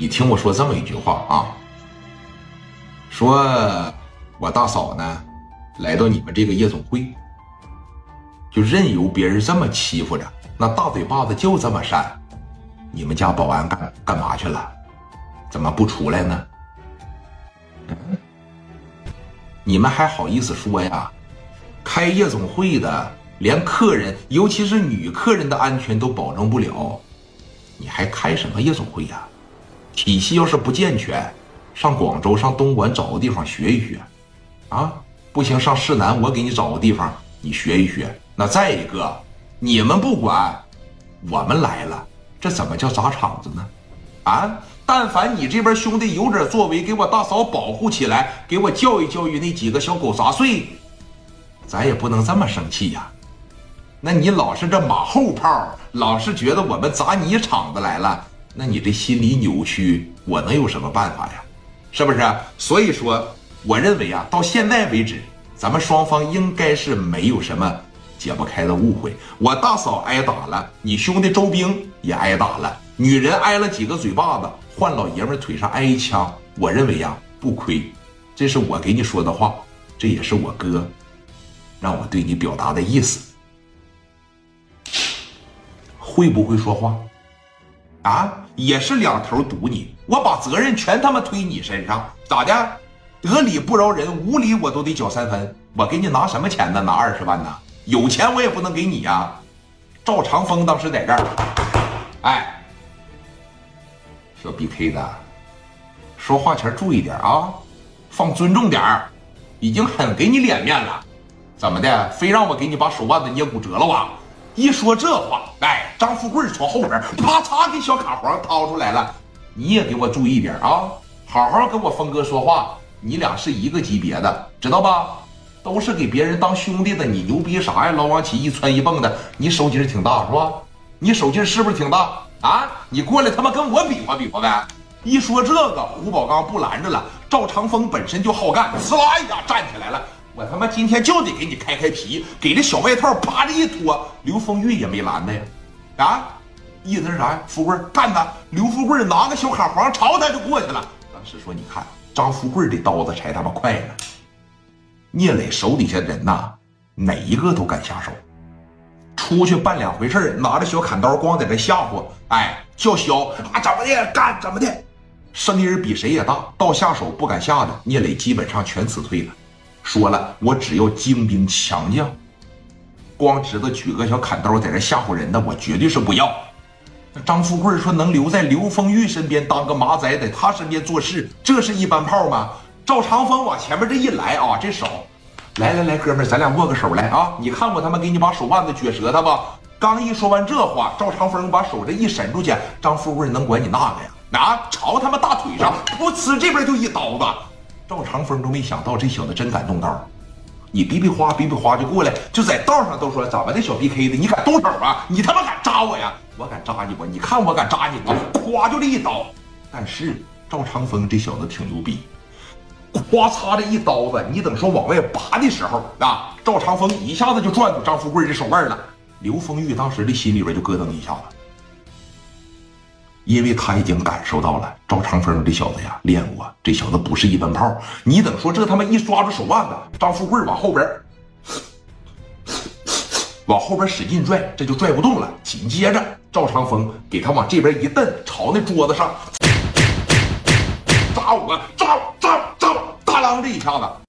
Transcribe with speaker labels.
Speaker 1: 你听我说这么一句话啊，说我大嫂呢，来到你们这个夜总会，就任由别人这么欺负着，那大嘴巴子就这么扇，你们家保安干干嘛去了？怎么不出来呢？你们还好意思说呀？开夜总会的连客人，尤其是女客人的安全都保证不了，你还开什么夜总会呀？体系要是不健全，上广州、上东莞找个地方学一学，啊，不行上市南，我给你找个地方你学一学。那再一个，你们不管，我们来了，这怎么叫砸场子呢？啊，但凡你这边兄弟有点作为，给我大嫂保护起来，给我教育教育那几个小狗杂碎，咱也不能这么生气呀。那你老是这马后炮，老是觉得我们砸你场子来了。那你这心理扭曲，我能有什么办法呀？是不是？所以说，我认为啊，到现在为止，咱们双方应该是没有什么解不开的误会。我大嫂挨打了，你兄弟周兵也挨打了，女人挨了几个嘴巴子，换老爷们腿上挨一枪，我认为呀，不亏。这是我给你说的话，这也是我哥让我对你表达的意思。会不会说话？啊，也是两头堵你，我把责任全他妈推你身上，咋的？得理不饶人，无理我都得缴三分。我给你拿什么钱呢？拿二十万呢？有钱我也不能给你呀。赵长风当时在这儿，哎，小 BK 的，说话前注意点啊，放尊重点已经很给你脸面了，怎么的？非让我给你把手腕子捏骨折了啊？一说这话，哎，张富贵从后边啪嚓给小卡簧掏出来了。你也给我注意点啊，好好跟我峰哥说话。你俩是一个级别的，知道吧？都是给别人当兄弟的。你牛逼啥呀？老往起一窜一蹦的，你手劲挺大是吧？你手劲是不是挺大啊？你过来他妈跟我比划比划呗！一说这个，胡宝刚不拦着了。赵长风本身就好干，呲啦一下站起来了。我他妈今天就得给你开开皮，给这小外套啪的一脱，刘丰玉也没拦的呀，啊，意思是啥呀？富贵干他！刘富贵拿个小卡簧朝他就过去了。当时说，你看张富贵的刀子才他妈快呢，聂磊手底下人呐，哪一个都敢下手，出去办两回事拿着小砍刀光在这吓唬，哎，叫嚣啊，怎么的干怎么的，声音比谁也大，到下手不敢下的，聂磊基本上全辞退了。说了，我只要精兵强将，光知道举个小砍刀在这吓唬人的，我绝对是不要。那张富贵说能留在刘丰玉身边当个马仔，在他身边做事，这是一般炮吗？赵长风往前面这一来啊，这手，来来来，哥们咱俩握个手来啊！你看我他妈给你把手腕子撅折他吧？刚一说完这话，赵长风把手这一伸出去，张富贵能管你那个呀？啊，朝他妈大腿上，噗呲，这边就一刀子。赵长风都没想到这小子真敢动刀，你比比划比比划就过来，就在道上都说怎么的小 BK 的，你敢动手啊？你他妈敢扎我呀？我敢扎你不？你看我敢扎你不？咵就这一刀。但是赵长风这小子挺牛逼，咵嚓这一刀子，你等说往外拔的时候啊，赵长风一下子就转住张富贵的手腕了。刘丰玉当时的心里边就咯噔一下子。因为他已经感受到了赵长风这小子呀练过，这小子不是一般炮。你等说这他妈一抓住手腕子，张富贵往后边，往后边使劲拽，这就拽不动了。紧接着赵长风给他往这边一蹬，朝那桌子上扎我，扎扎扎，大啷这一下子。